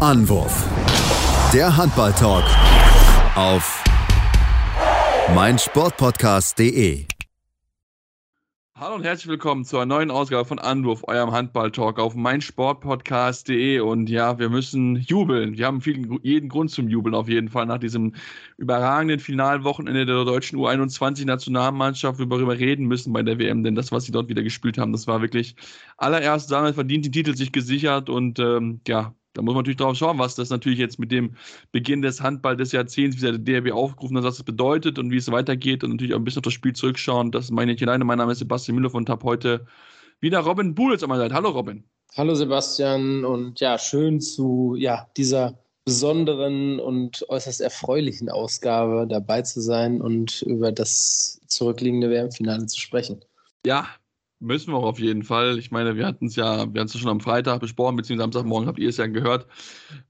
Anwurf. Der Handball-Talk auf meinsportpodcast.de. Hallo und herzlich willkommen zu einer neuen Ausgabe von Anwurf, eurem Handball-Talk auf meinsportpodcast.de. Und ja, wir müssen jubeln. Wir haben viel, jeden Grund zum Jubeln auf jeden Fall nach diesem überragenden Finalwochenende der deutschen U21-Nationalmannschaft, worüber wir reden müssen bei der WM. Denn das, was sie dort wieder gespielt haben, das war wirklich allererst damals verdient den Titel sich gesichert. Und ähm, ja, da muss man natürlich drauf schauen, was das natürlich jetzt mit dem Beginn des Handball des Jahrzehnts, wie der DRB aufgerufen hat, was das bedeutet und wie es weitergeht und natürlich auch ein bisschen auf das Spiel zurückschauen. Das meine ich alleine. Mein Name ist Sebastian Müller und habe heute wieder Robin Buhlitz an meiner Seite. Hallo Robin. Hallo Sebastian und ja, schön zu ja, dieser besonderen und äußerst erfreulichen Ausgabe dabei zu sein und über das zurückliegende WM-Finale zu sprechen. Ja, Müssen wir auch auf jeden Fall. Ich meine, wir hatten es ja, wir hatten es schon am Freitag besprochen, beziehungsweise am Samstagmorgen habt ihr es ja gehört,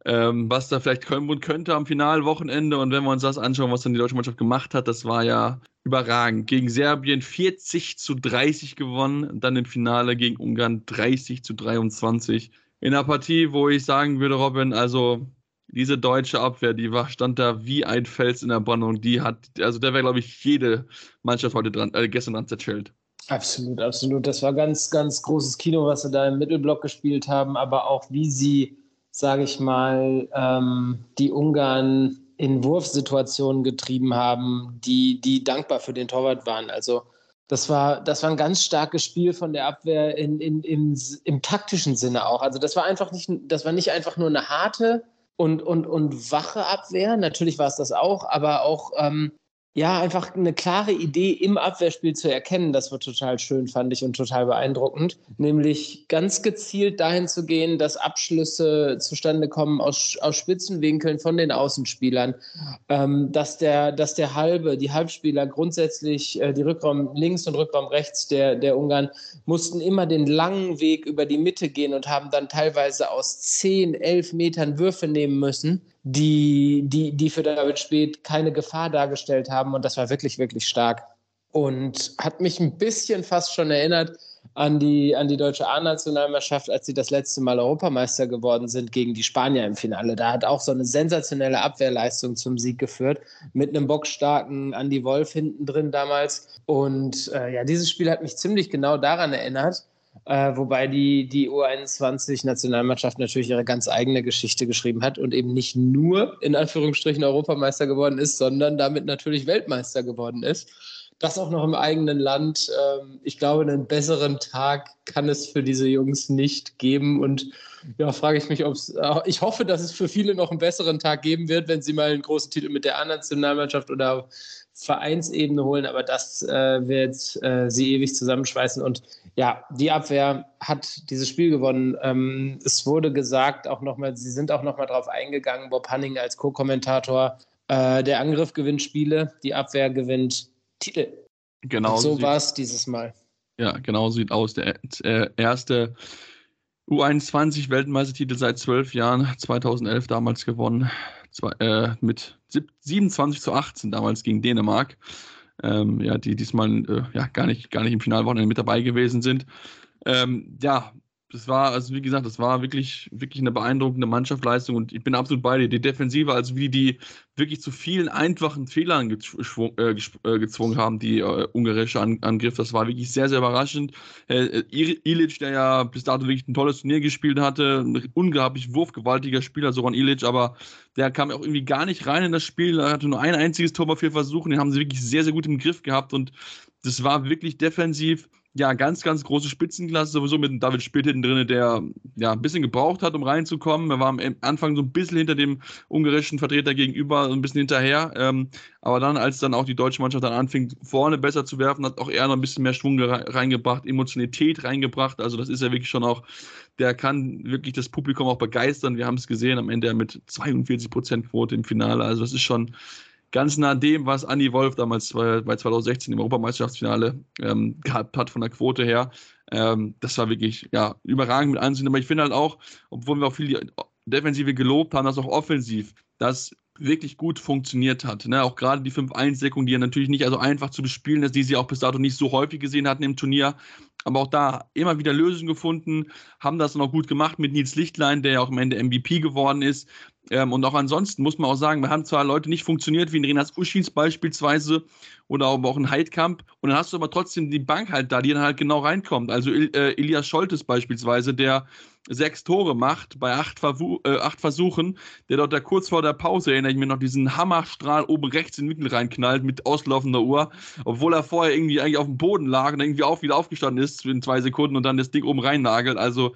ähm, was da vielleicht und könnte am Finalwochenende. Und wenn wir uns das anschauen, was dann die deutsche Mannschaft gemacht hat, das war ja überragend. Gegen Serbien 40 zu 30 gewonnen, dann im Finale gegen Ungarn 30 zu 23. In einer Partie, wo ich sagen würde, Robin, also diese deutsche Abwehr, die war, stand da wie ein Fels in der Brandung. Die hat, also der wäre, glaube ich, jede Mannschaft heute dran, äh, gestern dran zerschellt. Absolut, absolut. Das war ganz, ganz großes Kino, was sie da im Mittelblock gespielt haben, aber auch wie sie, sage ich mal, ähm, die Ungarn in Wurfsituationen getrieben haben, die, die dankbar für den Torwart waren. Also das war, das war ein ganz starkes Spiel von der Abwehr in, in, in, im taktischen Sinne auch. Also das war einfach nicht, das war nicht einfach nur eine harte und, und, und wache Abwehr. Natürlich war es das auch, aber auch ähm, ja, einfach eine klare Idee im Abwehrspiel zu erkennen, das war total schön, fand ich und total beeindruckend. Nämlich ganz gezielt dahin zu gehen, dass Abschlüsse zustande kommen aus, aus Spitzenwinkeln von den Außenspielern, ähm, dass, der, dass der Halbe, die Halbspieler grundsätzlich, äh, die Rückraum links und Rückraum rechts der, der Ungarn, mussten immer den langen Weg über die Mitte gehen und haben dann teilweise aus 10, 11 Metern Würfe nehmen müssen die, die, die für David Speth keine Gefahr dargestellt haben. Und das war wirklich, wirklich stark. Und hat mich ein bisschen fast schon erinnert an die, an die deutsche A-Nationalmannschaft, als sie das letzte Mal Europameister geworden sind gegen die Spanier im Finale. Da hat auch so eine sensationelle Abwehrleistung zum Sieg geführt, mit einem bockstarken Andy Wolf hinten drin damals. Und äh, ja, dieses Spiel hat mich ziemlich genau daran erinnert. Äh, wobei die, die U21-Nationalmannschaft natürlich ihre ganz eigene Geschichte geschrieben hat und eben nicht nur in Anführungsstrichen Europameister geworden ist, sondern damit natürlich Weltmeister geworden ist. Das auch noch im eigenen Land. Ähm, ich glaube, einen besseren Tag kann es für diese Jungs nicht geben. Und ja, frage ich mich, ob es. Äh, ich hoffe, dass es für viele noch einen besseren Tag geben wird, wenn sie mal einen großen Titel mit der A-Nationalmannschaft oder Vereinsebene holen, aber das äh, wird äh, sie ewig zusammenschweißen. Und ja, die Abwehr hat dieses Spiel gewonnen. Ähm, es wurde gesagt, auch nochmal, sie sind auch nochmal drauf eingegangen, Bob Hanning als Co-Kommentator, äh, der Angriff gewinnt Spiele, die Abwehr gewinnt Titel. Genau. Und so war es dieses Mal. Ja, genau sieht aus. Der äh, erste U21-Weltmeistertitel seit zwölf Jahren, 2011 damals gewonnen zwei, äh, mit 27 zu 18 damals gegen Dänemark. Ähm, ja, die diesmal äh, ja, gar, nicht, gar nicht im Finalwochenende mit dabei gewesen sind. Ähm, ja, das war, also wie gesagt, das war wirklich, wirklich eine beeindruckende Mannschaftsleistung und ich bin absolut bei dir. Die Defensive, also wie die wirklich zu vielen einfachen Fehlern gezwungen, äh, äh, gezwungen haben, die äh, ungarische An Angriff, das war wirklich sehr, sehr überraschend. Äh, Ilic, der ja bis dato wirklich ein tolles Turnier gespielt hatte, ein unglaublich wurfgewaltiger Spieler, Soran Ilic, aber der kam auch irgendwie gar nicht rein in das Spiel, er hatte nur ein einziges Tor bei vier Versuchen, den haben sie wirklich sehr, sehr gut im Griff gehabt und das war wirklich defensiv ja, ganz, ganz große Spitzenklasse, sowieso mit einem David Spitt hinten drin, der ja ein bisschen gebraucht hat, um reinzukommen. Er war am Anfang so ein bisschen hinter dem ungarischen Vertreter gegenüber, so ein bisschen hinterher. Ähm, aber dann, als dann auch die deutsche Mannschaft dann anfing, vorne besser zu werfen, hat auch er noch ein bisschen mehr Schwung reingebracht, Emotionalität reingebracht. Also, das ist ja wirklich schon auch, der kann wirklich das Publikum auch begeistern. Wir haben es gesehen, am Ende mit 42% Quote im Finale. Also, das ist schon ganz nah dem, was Andy Wolf damals bei 2016 im Europameisterschaftsfinale ähm, gehabt hat von der Quote her. Ähm, das war wirklich ja, überragend mit Ansehen. Aber ich finde halt auch, obwohl wir auch viel die Defensive gelobt haben, dass auch offensiv das wirklich gut funktioniert hat. Ne? Auch gerade die 5-1-Deckung, die ja natürlich nicht also einfach zu bespielen ist, die sie auch bis dato nicht so häufig gesehen hatten im Turnier. Aber auch da immer wieder Lösungen gefunden, haben das noch gut gemacht mit Nils Lichtlein, der ja auch am Ende MVP geworden ist. Ähm, und auch ansonsten muss man auch sagen, wir haben zwar Leute nicht funktioniert, wie in Renas Uschins beispielsweise oder auch ein Heidkamp. Und dann hast du aber trotzdem die Bank halt da, die dann halt genau reinkommt. Also äh, Elias Scholtes beispielsweise, der sechs Tore macht bei acht, äh, acht, Versuchen, der dort da kurz vor der Pause, erinnere ich mich noch, diesen Hammerstrahl oben rechts in den Winkel reinknallt mit auslaufender Uhr, obwohl er vorher irgendwie eigentlich auf dem Boden lag und irgendwie auch wieder aufgestanden ist in zwei Sekunden und dann das Ding oben rein nagelt. Also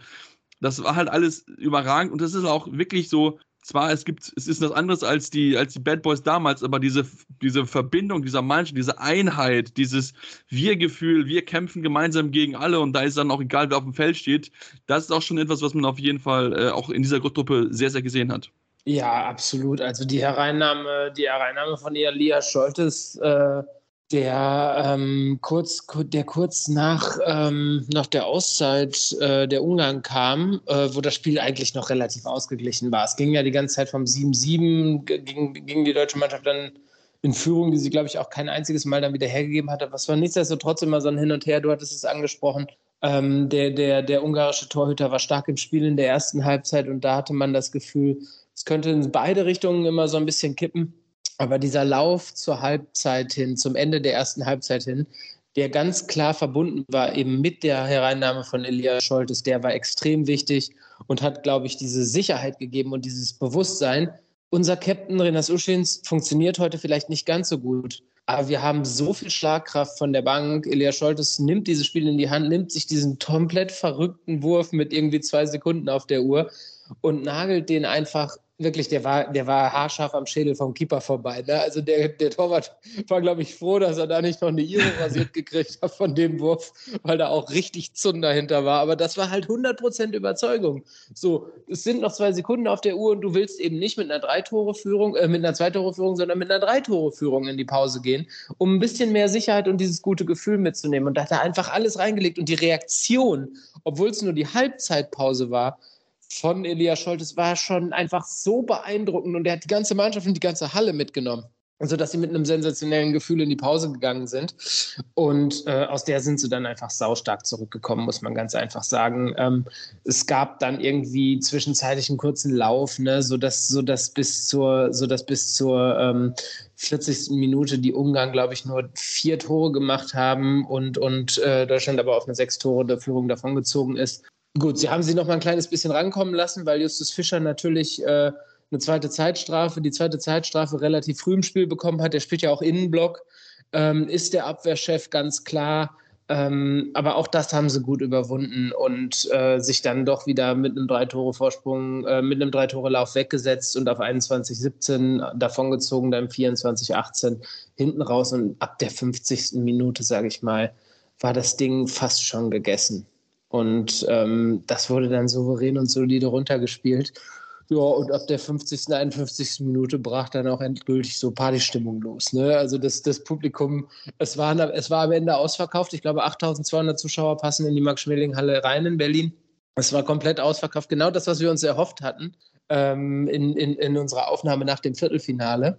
das war halt alles überragend und das ist auch wirklich so zwar, es gibt, es ist was anderes als die, als die Bad Boys damals, aber diese, diese Verbindung dieser Mannschaft, diese Einheit, dieses Wir-Gefühl, wir kämpfen gemeinsam gegen alle und da ist dann auch egal, wer auf dem Feld steht, das ist auch schon etwas, was man auf jeden Fall äh, auch in dieser Gruppe sehr, sehr gesehen hat. Ja, absolut. Also die Hereinnahme, die Hereinnahme von Elias Scholtes, äh, der ähm, kurz, der kurz nach, ähm, nach der Auszeit äh, der Ungarn kam, äh, wo das Spiel eigentlich noch relativ ausgeglichen war. Es ging ja die ganze Zeit vom 7-7, ging, die deutsche Mannschaft dann in Führung, die sie, glaube ich, auch kein einziges Mal dann wieder hergegeben hatte. Was war nichtsdestotrotz immer so ein Hin und Her, du hattest es angesprochen. Ähm, der, der, der ungarische Torhüter war stark im Spiel in der ersten Halbzeit und da hatte man das Gefühl, es könnte in beide Richtungen immer so ein bisschen kippen. Aber dieser Lauf zur Halbzeit hin, zum Ende der ersten Halbzeit hin, der ganz klar verbunden war eben mit der Hereinnahme von Elias Scholtes, der war extrem wichtig und hat, glaube ich, diese Sicherheit gegeben und dieses Bewusstsein. Unser Captain Renas Uschins funktioniert heute vielleicht nicht ganz so gut, aber wir haben so viel Schlagkraft von der Bank. Elias Scholtes nimmt dieses Spiel in die Hand, nimmt sich diesen komplett verrückten Wurf mit irgendwie zwei Sekunden auf der Uhr und nagelt den einfach wirklich, der war, der war haarscharf am Schädel vom Keeper vorbei. Ne? Also der, der Torwart war, glaube ich, froh, dass er da nicht noch eine Iro rasiert gekriegt hat von dem Wurf, weil da auch richtig Zund dahinter war. Aber das war halt 100% Überzeugung. So, es sind noch zwei Sekunden auf der Uhr und du willst eben nicht mit einer Drei-Tore-Führung, äh, mit einer Zwei-Tore-Führung, sondern mit einer Drei-Tore-Führung in die Pause gehen, um ein bisschen mehr Sicherheit und dieses gute Gefühl mitzunehmen. Und da hat er einfach alles reingelegt und die Reaktion, obwohl es nur die Halbzeitpause war, von Elias Scholtes war schon einfach so beeindruckend und er hat die ganze Mannschaft und die ganze Halle mitgenommen. Also, dass sie mit einem sensationellen Gefühl in die Pause gegangen sind. Und äh, aus der sind sie dann einfach saustark zurückgekommen, muss man ganz einfach sagen. Ähm, es gab dann irgendwie zwischenzeitlich einen kurzen Lauf, ne, sodass, sodass bis zur, sodass bis zur ähm, 40. Minute die Ungarn, glaube ich, nur vier Tore gemacht haben und, und äh, Deutschland aber auf eine sechs Tore der Führung davongezogen ist. Gut, sie haben sie noch mal ein kleines bisschen rankommen lassen, weil Justus Fischer natürlich äh, eine zweite Zeitstrafe, die zweite Zeitstrafe relativ früh im Spiel bekommen hat. Der spielt ja auch Innenblock, ähm, ist der Abwehrchef ganz klar. Ähm, aber auch das haben sie gut überwunden und äh, sich dann doch wieder mit einem Drei-Tore-Vorsprung, äh, mit einem Drei-Tore-Lauf weggesetzt und auf 21-17 davongezogen, dann 24-18 hinten raus. Und ab der 50. Minute, sage ich mal, war das Ding fast schon gegessen. Und ähm, das wurde dann souverän und solide runtergespielt. Ja, und ab der 50., 51. Minute brach dann auch endgültig so Partystimmung los. Ne? Also das, das Publikum, es war, es war am Ende ausverkauft. Ich glaube, 8200 Zuschauer passen in die Max-Schmeling-Halle rein in Berlin. Es war komplett ausverkauft. Genau das, was wir uns erhofft hatten ähm, in, in, in unserer Aufnahme nach dem Viertelfinale,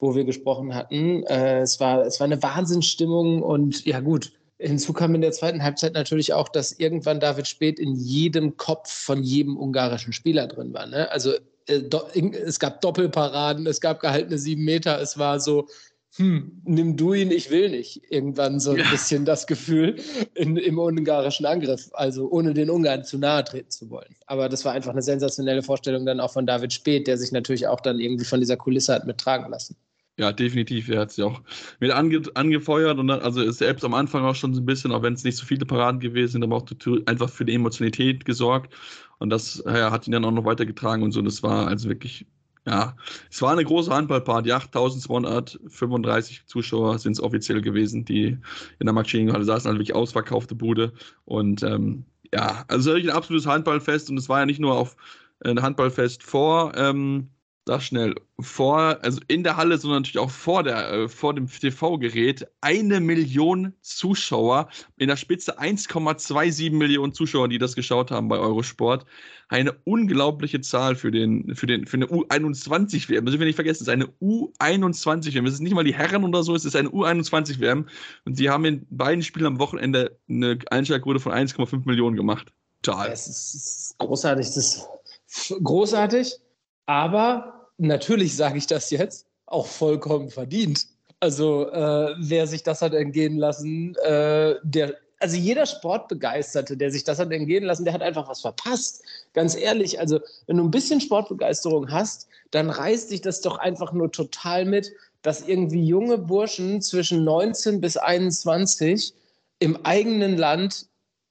wo wir gesprochen hatten. Äh, es, war, es war eine Wahnsinnsstimmung und ja gut, Hinzu kam in der zweiten Halbzeit natürlich auch, dass irgendwann David Spät in jedem Kopf von jedem ungarischen Spieler drin war. Ne? Also äh, es gab Doppelparaden, es gab gehaltene sieben Meter, es war so, hm, nimm du ihn, ich will nicht. Irgendwann so ein ja. bisschen das Gefühl in, im ungarischen Angriff, also ohne den Ungarn zu nahe treten zu wollen. Aber das war einfach eine sensationelle Vorstellung dann auch von David Spät, der sich natürlich auch dann irgendwie von dieser Kulisse hat mittragen lassen. Ja, definitiv. Er hat sich auch mit ange angefeuert und dann, also ist selbst am Anfang auch schon so ein bisschen, auch wenn es nicht so viele Paraden gewesen sind, aber auch einfach für die Emotionalität gesorgt. Und das ja, hat ihn dann auch noch weitergetragen und so. Das war also wirklich, ja, es war eine große Handballparty. 8235 Zuschauer sind es offiziell gewesen, die in der Maschinenhalle saßen, also wirklich ausverkaufte Bude. Und ähm, ja, also wirklich ein absolutes Handballfest und es war ja nicht nur auf ein Handballfest vor. Ähm, Sag schnell, vor, also in der Halle, sondern natürlich auch vor, der, äh, vor dem TV-Gerät, eine Million Zuschauer, in der Spitze 1,27 Millionen Zuschauer, die das geschaut haben bei Eurosport. Eine unglaubliche Zahl für, den, für, den, für eine U21-WM. Das dürfen wir nicht vergessen, es ist eine U21-WM. Es ist nicht mal die Herren oder so, es ist eine U21-WM. Und sie haben in beiden Spielen am Wochenende eine Einschlagquote von 1,5 Millionen gemacht. Total. Es ist großartig, das ist großartig, aber natürlich sage ich das jetzt, auch vollkommen verdient. Also äh, wer sich das hat entgehen lassen, äh, der, also jeder Sportbegeisterte, der sich das hat entgehen lassen, der hat einfach was verpasst. Ganz ehrlich, also wenn du ein bisschen Sportbegeisterung hast, dann reißt dich das doch einfach nur total mit, dass irgendwie junge Burschen zwischen 19 bis 21 im eigenen Land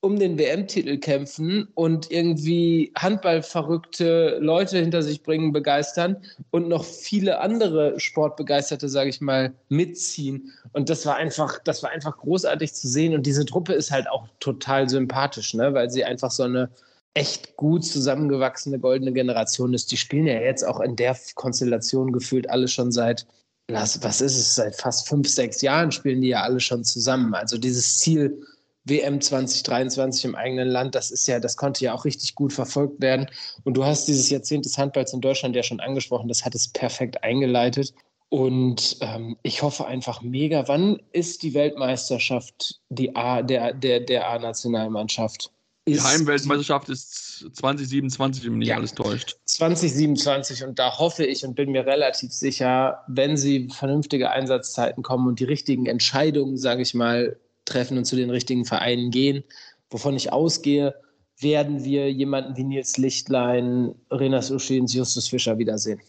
um den WM-Titel kämpfen und irgendwie handballverrückte Leute hinter sich bringen, begeistern und noch viele andere Sportbegeisterte, sage ich mal, mitziehen. Und das war einfach, das war einfach großartig zu sehen. Und diese Truppe ist halt auch total sympathisch, ne? weil sie einfach so eine echt gut zusammengewachsene goldene Generation ist. Die spielen ja jetzt auch in der Konstellation gefühlt alle schon seit was ist es, seit fast fünf, sechs Jahren spielen die ja alle schon zusammen. Also dieses Ziel, WM 2023 im eigenen Land, das ist ja, das konnte ja auch richtig gut verfolgt werden. Und du hast dieses Jahrzehnt des Handballs in Deutschland ja schon angesprochen, das hat es perfekt eingeleitet. Und ähm, ich hoffe einfach mega. Wann ist die Weltmeisterschaft die A, der, der, der A-Nationalmannschaft? Die Heimweltmeisterschaft ist 2027, wenn mich ja, alles täuscht. 2027 und da hoffe ich und bin mir relativ sicher, wenn sie vernünftige Einsatzzeiten kommen und die richtigen Entscheidungen, sage ich mal, treffen und zu den richtigen Vereinen gehen. Wovon ich ausgehe, werden wir jemanden wie Nils Lichtlein, Renas Uschins, Justus Fischer wiedersehen.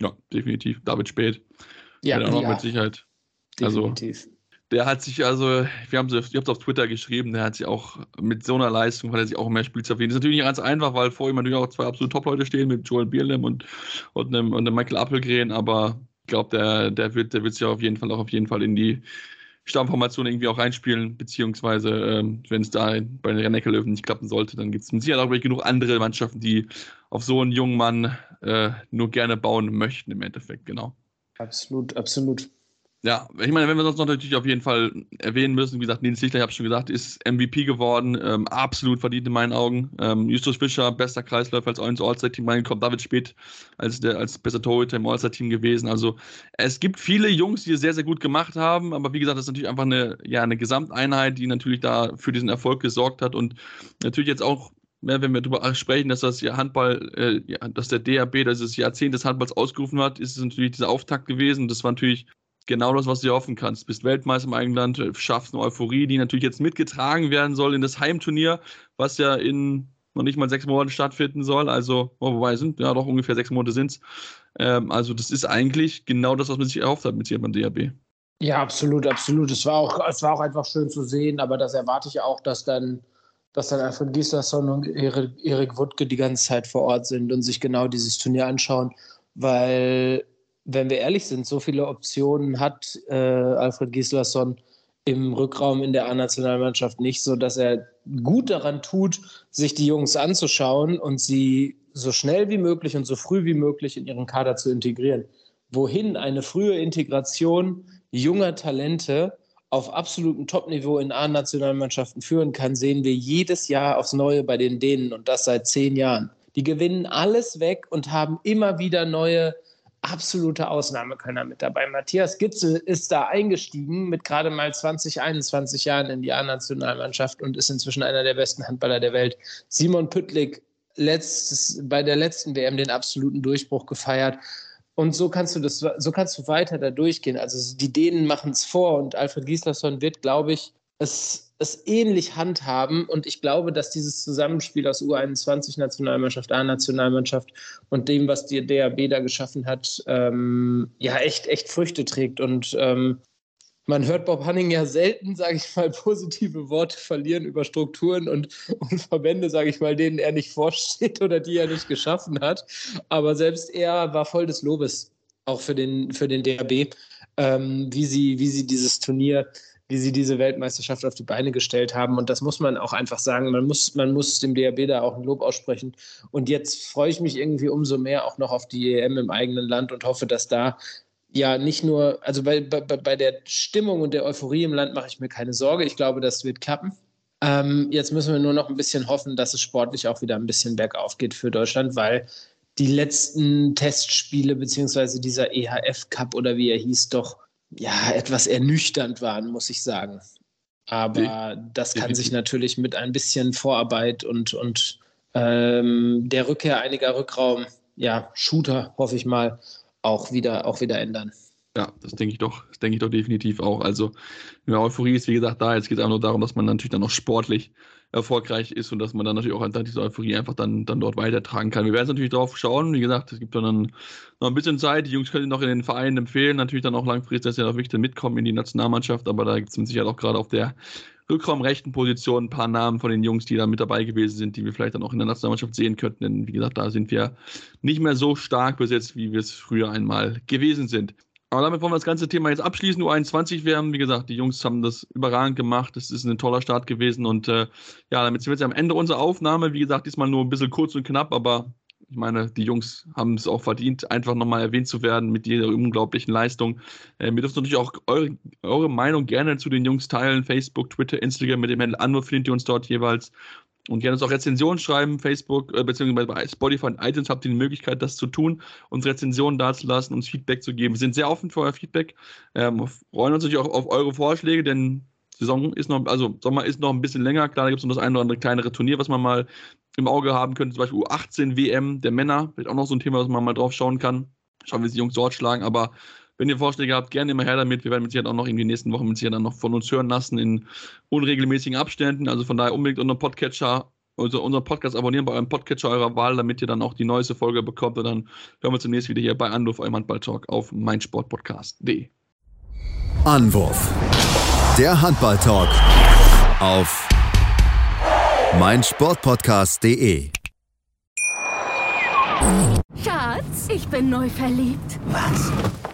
Ja, definitiv. David Spät. Ja, ja, ja. mit Sicherheit. Also, definitiv. Also, der hat sich also, wir haben es auf Twitter geschrieben, der hat sich auch mit so einer Leistung, hat er sich auch mehr Spielzeit verdient. Das ist natürlich nicht ganz einfach, weil vor ihm natürlich auch zwei absolute Top-Leute stehen mit Joel Bierlem und, und, einem, und einem Michael Appelgren, aber ich glaube, der, der wird, der wird sich auf jeden Fall auch auf jeden Fall in die Stammformation irgendwie auch reinspielen, beziehungsweise ähm, wenn es da bei den Neckerlöwen nicht klappen sollte, dann gibt es mit Sicherheit auch genug andere Mannschaften, die auf so einen jungen Mann äh, nur gerne bauen möchten im Endeffekt, genau. Absolut, absolut. Ja, ich meine, wenn wir sonst noch natürlich auf jeden Fall erwähnen müssen, wie gesagt, Nils Lichtler, ich habe schon gesagt, ist MVP geworden, ähm, absolut verdient in meinen Augen. Ähm, Justus Fischer, bester Kreisläufer als ins All-Star-Team reingekommen, David Spät als, der, als bester Torhüter im All-Star-Team gewesen. Also es gibt viele Jungs, die es sehr, sehr gut gemacht haben, aber wie gesagt, das ist natürlich einfach eine, ja, eine Gesamteinheit, die natürlich da für diesen Erfolg gesorgt hat und natürlich jetzt auch ja, wenn wir darüber sprechen, dass das Handball, äh, ja, dass der DRB das Jahrzehnt des Handballs ausgerufen hat, ist es natürlich dieser Auftakt gewesen. Das war natürlich genau das, was du dir hoffen kannst. Bist Weltmeister im eigenen Land, schaffst eine Euphorie, die natürlich jetzt mitgetragen werden soll in das Heimturnier, was ja in noch nicht mal sechs Monaten stattfinden soll. Also, oh, wobei sind, ja doch ungefähr sechs Monate sind es. Ähm, also, das ist eigentlich genau das, was man sich erhofft hat mit hier beim DRB. Ja, absolut, absolut. Es war auch, es war auch einfach schön zu sehen, aber das erwarte ich auch, dass dann, dass dann Alfred Gislason und Erik Wuttke die ganze Zeit vor Ort sind und sich genau dieses Turnier anschauen, weil wenn wir ehrlich sind, so viele Optionen hat äh, Alfred Gislason im Rückraum in der A-Nationalmannschaft nicht, so dass er gut daran tut, sich die Jungs anzuschauen und sie so schnell wie möglich und so früh wie möglich in ihren Kader zu integrieren. Wohin eine frühe Integration junger Talente auf absolutem Topniveau in A-Nationalmannschaften führen kann, sehen wir jedes Jahr aufs Neue bei den Dänen und das seit zehn Jahren. Die gewinnen alles weg und haben immer wieder neue absolute Ausnahmekönner mit dabei. Matthias Gitzel ist da eingestiegen mit gerade mal 20, 21 Jahren in die A-Nationalmannschaft und ist inzwischen einer der besten Handballer der Welt. Simon Püttlik letztes, bei der letzten WM den absoluten Durchbruch gefeiert. Und so kannst du das, so kannst du weiter da durchgehen. Also die Dänen machen es vor und Alfred Gislason wird, glaube ich, es es ähnlich handhaben. Und ich glaube, dass dieses Zusammenspiel aus U21-Nationalmannschaft, A-Nationalmannschaft und dem, was die DAB da geschaffen hat, ähm, ja, echt, echt Früchte trägt. Und ähm, man hört Bob Hanning ja selten, sage ich mal, positive Worte verlieren über Strukturen und, und Verbände, sage ich mal, denen er nicht vorsteht oder die er nicht geschaffen hat. Aber selbst er war voll des Lobes, auch für den, für den DAB, ähm, wie, sie, wie sie dieses Turnier wie sie diese Weltmeisterschaft auf die Beine gestellt haben. Und das muss man auch einfach sagen. Man muss, man muss dem DRB da auch ein Lob aussprechen. Und jetzt freue ich mich irgendwie umso mehr auch noch auf die EM im eigenen Land und hoffe, dass da ja nicht nur, also bei, bei, bei der Stimmung und der Euphorie im Land mache ich mir keine Sorge. Ich glaube, das wird klappen. Ähm, jetzt müssen wir nur noch ein bisschen hoffen, dass es sportlich auch wieder ein bisschen bergauf geht für Deutschland, weil die letzten Testspiele beziehungsweise dieser EHF Cup oder wie er hieß, doch ja etwas ernüchternd waren, muss ich sagen. Aber das kann sich natürlich mit ein bisschen Vorarbeit und, und ähm, der Rückkehr einiger Rückraum, ja, Shooter, hoffe ich mal, auch wieder, auch wieder ändern. Ja, das denke ich doch, das denke ich doch definitiv auch. Also, die Euphorie ist wie gesagt da. Jetzt geht es einfach nur darum, dass man natürlich dann noch sportlich erfolgreich ist und dass man dann natürlich auch diese Euphorie einfach dann, dann dort weitertragen kann. Wir werden natürlich darauf schauen. Wie gesagt, es gibt dann noch ein bisschen Zeit. Die Jungs können noch in den Vereinen empfehlen. Natürlich dann auch langfristig, dass sie noch wichtig mitkommen in die Nationalmannschaft. Aber da gibt es mit Sicherheit auch gerade auf der Rückraumrechten Position ein paar Namen von den Jungs, die da mit dabei gewesen sind, die wir vielleicht dann auch in der Nationalmannschaft sehen könnten. Denn wie gesagt, da sind wir nicht mehr so stark besetzt, wie wir es früher einmal gewesen sind. Aber damit wollen wir das ganze Thema jetzt abschließen. U21 werden, wie gesagt, die Jungs haben das überragend gemacht. Es ist ein toller Start gewesen. Und äh, ja, damit sind wir jetzt am Ende unserer Aufnahme. Wie gesagt, diesmal nur ein bisschen kurz und knapp, aber ich meine, die Jungs haben es auch verdient, einfach nochmal erwähnt zu werden mit dieser unglaublichen Leistung. Äh, wir dürfen natürlich auch eure, eure, Meinung gerne zu den Jungs teilen. Facebook, Twitter, Instagram mit dem Handel Anwur findet ihr uns dort jeweils. Und gerne uns auch Rezensionen schreiben, Facebook, äh, beziehungsweise bei Spotify und iTunes habt ihr die Möglichkeit, das zu tun, uns Rezensionen dazulassen, uns Feedback zu geben. Wir sind sehr offen für euer Feedback. Ähm, freuen uns natürlich auch auf eure Vorschläge, denn Saison ist noch, also Sommer ist noch ein bisschen länger. Klar, da gibt es noch das eine oder andere kleinere Turnier, was man mal im Auge haben könnte. Zum Beispiel U18 WM der Männer. Vielleicht auch noch so ein Thema, was man mal drauf schauen kann. Schauen, wie sich die Jungs dort schlagen. Aber wenn ihr Vorschläge habt, gerne immer her damit. Wir werden mit Sicherheit auch noch in den nächsten Wochen mit Sicherheit dann noch von uns hören lassen in unregelmäßigen Abständen. Also von daher unbedingt unseren Podcatcher, also unseren Podcast abonnieren bei eurem Podcatcher eurer Wahl, damit ihr dann auch die neueste Folge bekommt. Und dann hören wir zunächst wieder hier bei Anruf, eurem Handball-Talk auf meinsportpodcast.de. Anwurf. Der Handball-Talk auf meinsportpodcast.de. Schatz, ich bin neu verliebt. Was?